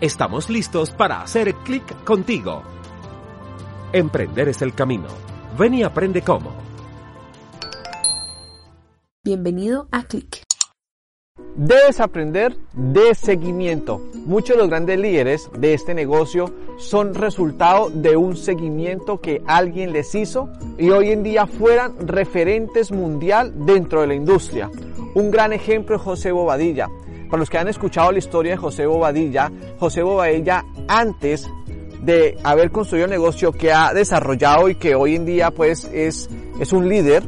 Estamos listos para hacer clic contigo. Emprender es el camino. Ven y aprende cómo. Bienvenido a Click. Debes aprender de seguimiento. Muchos de los grandes líderes de este negocio son resultado de un seguimiento que alguien les hizo y hoy en día fueran referentes mundial dentro de la industria. Un gran ejemplo es José Bobadilla. Para los que han escuchado la historia de José Bobadilla, José Bobadilla antes de haber construido el negocio que ha desarrollado y que hoy en día pues es, es un líder,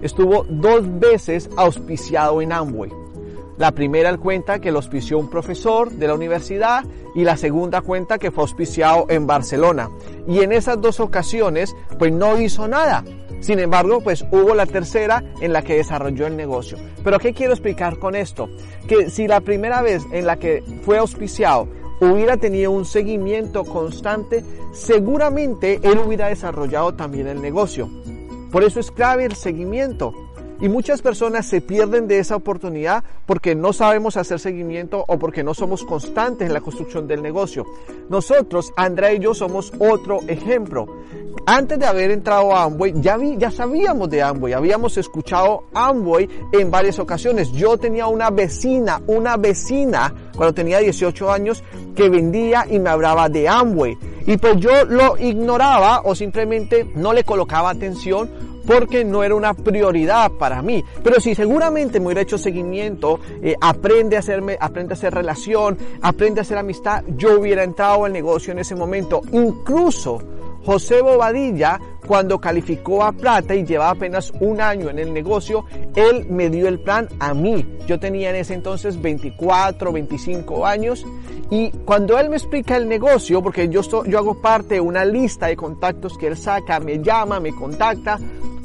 estuvo dos veces auspiciado en Amway. La primera cuenta que lo auspició un profesor de la universidad y la segunda cuenta que fue auspiciado en Barcelona. Y en esas dos ocasiones pues no hizo nada. Sin embargo, pues hubo la tercera en la que desarrolló el negocio. Pero ¿qué quiero explicar con esto? Que si la primera vez en la que fue auspiciado hubiera tenido un seguimiento constante, seguramente él hubiera desarrollado también el negocio. Por eso es clave el seguimiento. Y muchas personas se pierden de esa oportunidad porque no sabemos hacer seguimiento o porque no somos constantes en la construcción del negocio. Nosotros, Andrea y yo, somos otro ejemplo. Antes de haber entrado a Amway, ya, vi, ya sabíamos de Amway, habíamos escuchado Amway en varias ocasiones. Yo tenía una vecina, una vecina, cuando tenía 18 años, que vendía y me hablaba de Amway. Y pues yo lo ignoraba o simplemente no le colocaba atención porque no era una prioridad para mí. Pero si seguramente me hubiera hecho seguimiento, eh, aprende a hacerme, aprende a hacer relación, aprende a hacer amistad, yo hubiera entrado al negocio en ese momento. Incluso José Bobadilla, cuando calificó a plata y llevaba apenas un año en el negocio, él me dio el plan a mí. Yo tenía en ese entonces 24, 25 años y cuando él me explica el negocio, porque yo, yo hago parte de una lista de contactos que él saca, me llama, me contacta,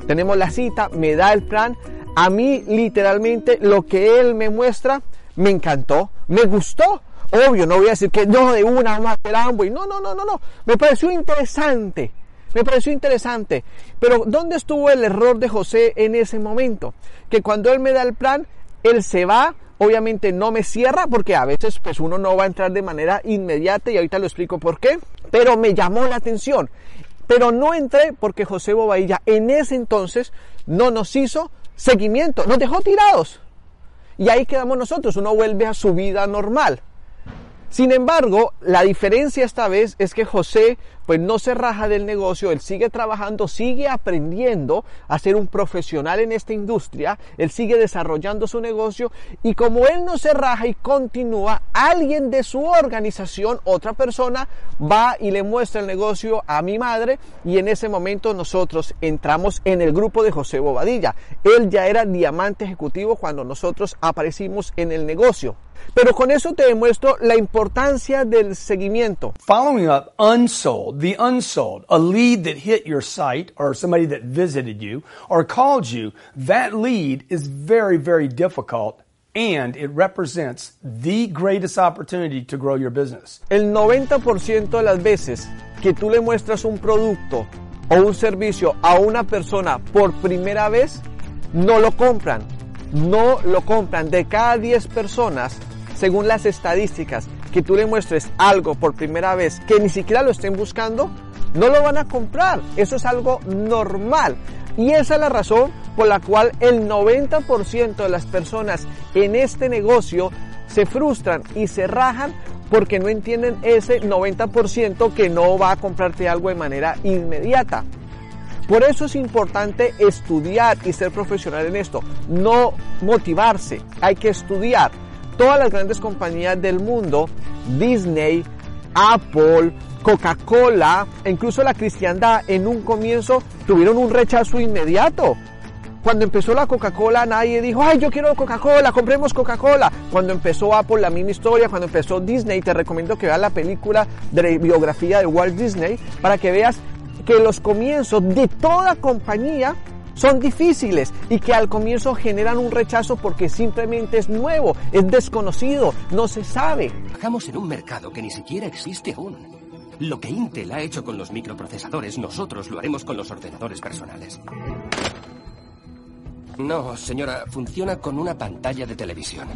tenemos la cita, me da el plan, a mí literalmente lo que él me muestra me encantó, me gustó. Obvio, no voy a decir que no de una más del Amway. No, no, no, no, no. Me pareció interesante. Me pareció interesante. Pero ¿dónde estuvo el error de José en ese momento? Que cuando él me da el plan, él se va, obviamente no me cierra porque a veces pues uno no va a entrar de manera inmediata y ahorita lo explico por qué, pero me llamó la atención. Pero no entré porque José Bobadilla en ese entonces no nos hizo seguimiento, nos dejó tirados. Y ahí quedamos nosotros, uno vuelve a su vida normal. Sin embargo, la diferencia esta vez es que José pues no se raja del negocio, él sigue trabajando, sigue aprendiendo a ser un profesional en esta industria, él sigue desarrollando su negocio y como él no se raja y continúa, alguien de su organización, otra persona, va y le muestra el negocio a mi madre y en ese momento nosotros entramos en el grupo de José Bobadilla. Él ya era diamante ejecutivo cuando nosotros aparecimos en el negocio. Pero con eso te demuestro la importancia del seguimiento. Following up unsold, the unsold, a lead that hit your site or somebody that visited you or called you, that lead is very, very difficult and it represents the greatest opportunity to grow your business. El 90% de las veces que tú le muestras un producto o un servicio a una persona por primera vez, no lo compran. No lo compran. De cada 10 personas, según las estadísticas, que tú le muestres algo por primera vez que ni siquiera lo estén buscando, no lo van a comprar. Eso es algo normal. Y esa es la razón por la cual el 90% de las personas en este negocio se frustran y se rajan porque no entienden ese 90% que no va a comprarte algo de manera inmediata. Por eso es importante estudiar y ser profesional en esto, no motivarse, hay que estudiar. Todas las grandes compañías del mundo, Disney, Apple, Coca-Cola e incluso la cristiandad en un comienzo tuvieron un rechazo inmediato. Cuando empezó la Coca-Cola nadie dijo, ay, yo quiero Coca-Cola, compremos Coca-Cola. Cuando empezó Apple la misma historia, cuando empezó Disney, te recomiendo que veas la película de biografía de Walt Disney para que veas que los comienzos de toda compañía son difíciles y que al comienzo generan un rechazo porque simplemente es nuevo, es desconocido, no se sabe. Trabajamos en un mercado que ni siquiera existe aún. Lo que Intel ha hecho con los microprocesadores, nosotros lo haremos con los ordenadores personales. No, señora, funciona con una pantalla de televisión.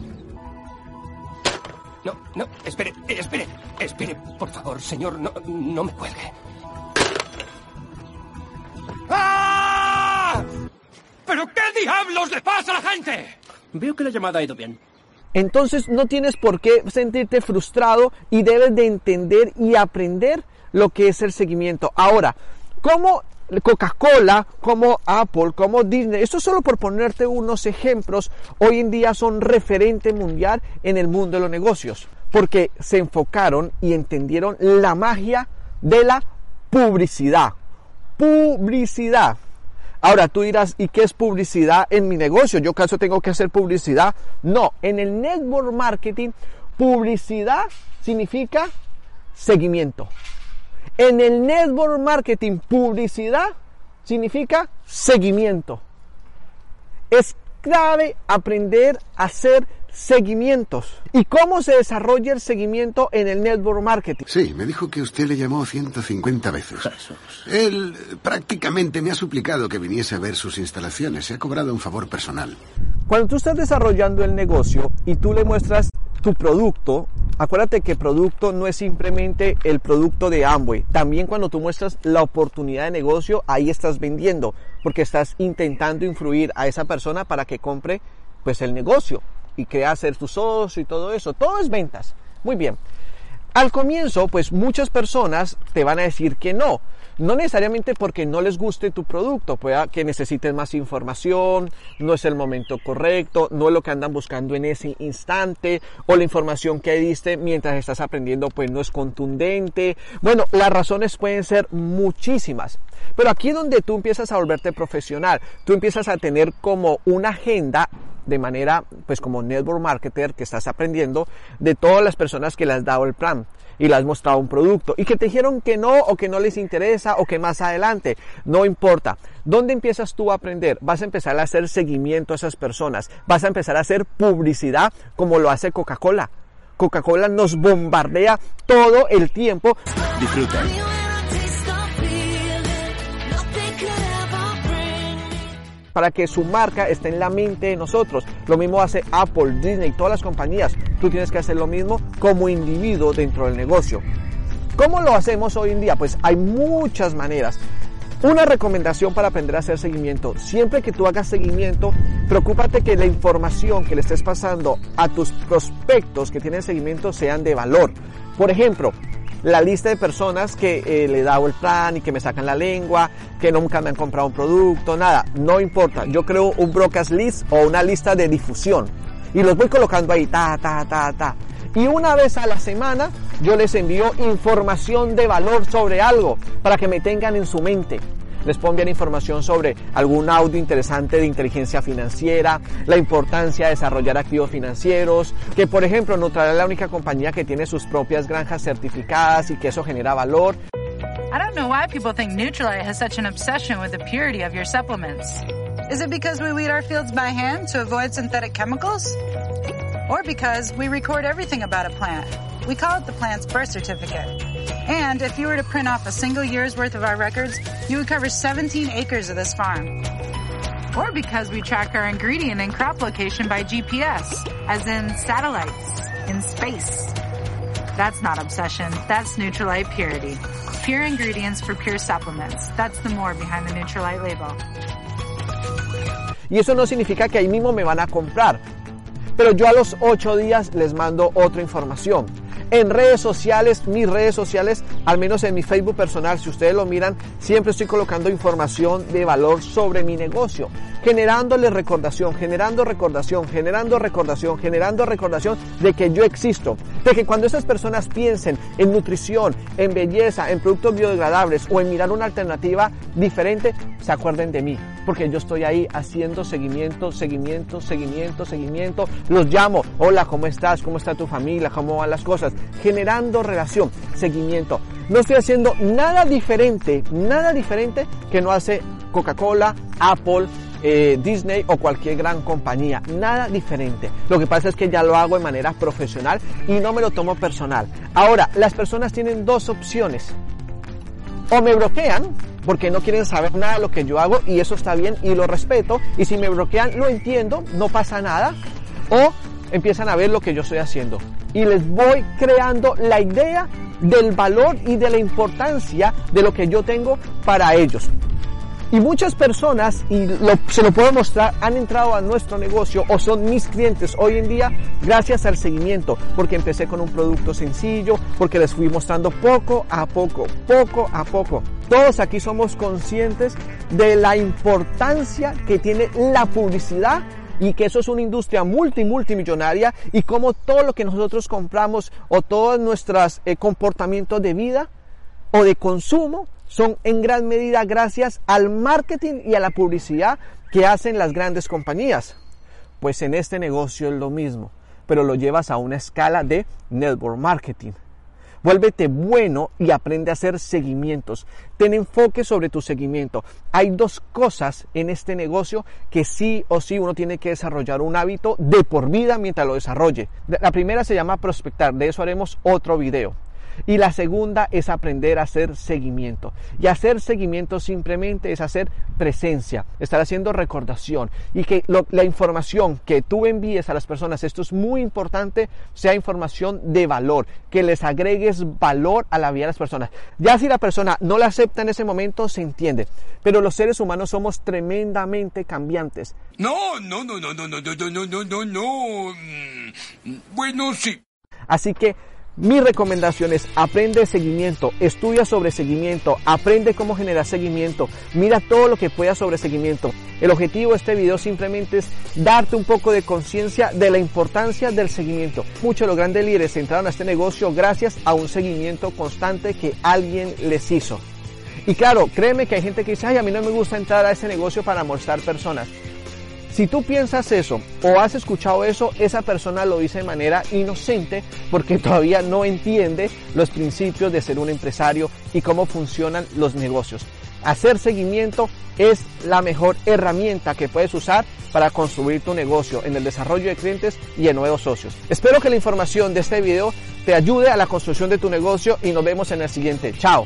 No, no, espere, espere, espere, por favor, señor, no, no me cuelgue. Diablos le pasa a la gente? Veo que la llamada ha ido bien. Entonces no tienes por qué sentirte frustrado y debes de entender y aprender lo que es el seguimiento. Ahora, ¿cómo Coca-Cola, como Apple, como Disney, esto solo por ponerte unos ejemplos, hoy en día son referente mundial en el mundo de los negocios, porque se enfocaron y entendieron la magia de la publicidad. Publicidad. Ahora tú dirás, ¿y qué es publicidad en mi negocio? ¿Yo acaso tengo que hacer publicidad? No, en el network marketing, publicidad significa seguimiento. En el network marketing, publicidad significa seguimiento. Es clave aprender a hacer seguimientos. ¿Y cómo se desarrolla el seguimiento en el network marketing? Sí, me dijo que usted le llamó 150 veces. Él prácticamente me ha suplicado que viniese a ver sus instalaciones. Se ha cobrado un favor personal. Cuando tú estás desarrollando el negocio y tú le muestras tu producto, acuérdate que producto no es simplemente el producto de Amway. También cuando tú muestras la oportunidad de negocio, ahí estás vendiendo, porque estás intentando influir a esa persona para que compre pues el negocio y crea ser tu socio y todo eso. Todo es ventas. Muy bien. Al comienzo, pues muchas personas te van a decir que no. No necesariamente porque no les guste tu producto, pueda que necesiten más información, no es el momento correcto, no es lo que andan buscando en ese instante, o la información que diste mientras estás aprendiendo pues no es contundente. Bueno, las razones pueden ser muchísimas. Pero aquí es donde tú empiezas a volverte profesional, tú empiezas a tener como una agenda de manera, pues como network marketer que estás aprendiendo de todas las personas que le has dado el plan y le has mostrado un producto y que te dijeron que no o que no les interesa o que más adelante, no importa. ¿Dónde empiezas tú a aprender? Vas a empezar a hacer seguimiento a esas personas, vas a empezar a hacer publicidad como lo hace Coca-Cola. Coca-Cola nos bombardea todo el tiempo. Disfruta. Para que su marca esté en la mente de nosotros. Lo mismo hace Apple, Disney, todas las compañías. Tú tienes que hacer lo mismo como individuo dentro del negocio. ¿Cómo lo hacemos hoy en día? Pues hay muchas maneras. Una recomendación para aprender a hacer seguimiento. Siempre que tú hagas seguimiento, preocúpate que la información que le estés pasando a tus prospectos que tienen seguimiento sean de valor. Por ejemplo, la lista de personas que eh, le he dado el plan y que me sacan la lengua, que nunca me han comprado un producto, nada, no importa. Yo creo un broadcast list o una lista de difusión y los voy colocando ahí, ta, ta, ta, ta. Y una vez a la semana yo les envío información de valor sobre algo para que me tengan en su mente les pongan información sobre algún audio interesante de inteligencia financiera, la importancia de desarrollar activos financieros, que por ejemplo Nutrala es la única compañía que tiene sus propias granjas certificadas y que eso genera valor. I don't know why people think Nutrilite has such an obsession with the purity of your supplements. Is it because we weed our fields by hand to avoid synthetic chemicals? Or because we record everything about a plant? We call it the plant's birth certificate. And if you were to print off a single year's worth of our records, you would cover 17 acres of this farm. Or because we track our ingredient and crop location by GPS, as in satellites, in space. That's not obsession, that's Neutralite purity. Pure ingredients for pure supplements. That's the more behind the Neutralite label. Y eso no significa que ahí mismo me van a comprar. Pero yo a los 8 días les mando otra información en redes sociales, mis redes sociales, al menos en mi Facebook personal, si ustedes lo miran, siempre estoy colocando información de valor sobre mi negocio, generándole recordación, generando recordación, generando recordación, generando recordación de que yo existo, de que cuando esas personas piensen en nutrición, en belleza, en productos biodegradables o en mirar una alternativa diferente, se acuerden de mí, porque yo estoy ahí haciendo seguimiento, seguimiento, seguimiento, seguimiento, los llamo, hola, ¿cómo estás? ¿Cómo está tu familia? ¿Cómo van las cosas? generando relación, seguimiento. No estoy haciendo nada diferente, nada diferente que no hace Coca-Cola, Apple, eh, Disney o cualquier gran compañía. Nada diferente. Lo que pasa es que ya lo hago de manera profesional y no me lo tomo personal. Ahora, las personas tienen dos opciones. O me bloquean porque no quieren saber nada de lo que yo hago y eso está bien y lo respeto. Y si me bloquean, lo entiendo, no pasa nada. O empiezan a ver lo que yo estoy haciendo. Y les voy creando la idea del valor y de la importancia de lo que yo tengo para ellos. Y muchas personas, y se lo puedo mostrar, han entrado a nuestro negocio o son mis clientes hoy en día gracias al seguimiento, porque empecé con un producto sencillo, porque les fui mostrando poco a poco, poco a poco. Todos aquí somos conscientes de la importancia que tiene la publicidad y que eso es una industria multi multimillonaria y como todo lo que nosotros compramos o todos nuestros eh, comportamientos de vida o de consumo son en gran medida gracias al marketing y a la publicidad que hacen las grandes compañías. Pues en este negocio es lo mismo, pero lo llevas a una escala de network marketing. Vuélvete bueno y aprende a hacer seguimientos. Ten enfoque sobre tu seguimiento. Hay dos cosas en este negocio que sí o sí uno tiene que desarrollar un hábito de por vida mientras lo desarrolle. La primera se llama prospectar, de eso haremos otro video. Y la segunda es aprender a hacer seguimiento. Y hacer seguimiento simplemente es hacer presencia, estar haciendo recordación y que la información que tú envíes a las personas, esto es muy importante, sea información de valor, que les agregues valor a la vida de las personas. Ya si la persona no la acepta en ese momento, se entiende. Pero los seres humanos somos tremendamente cambiantes. No, no, no, no, no, no, no, no, no, no, no. Bueno, sí. Así que mi recomendación es aprende seguimiento, estudia sobre seguimiento, aprende cómo generar seguimiento, mira todo lo que puedas sobre seguimiento. El objetivo de este video simplemente es darte un poco de conciencia de la importancia del seguimiento. Muchos de los grandes líderes entraron a este negocio gracias a un seguimiento constante que alguien les hizo. Y claro, créeme que hay gente que dice, ay, a mí no me gusta entrar a ese negocio para mostrar personas. Si tú piensas eso o has escuchado eso, esa persona lo dice de manera inocente porque todavía no entiende los principios de ser un empresario y cómo funcionan los negocios. Hacer seguimiento es la mejor herramienta que puedes usar para construir tu negocio en el desarrollo de clientes y en nuevos socios. Espero que la información de este video te ayude a la construcción de tu negocio y nos vemos en el siguiente. Chao.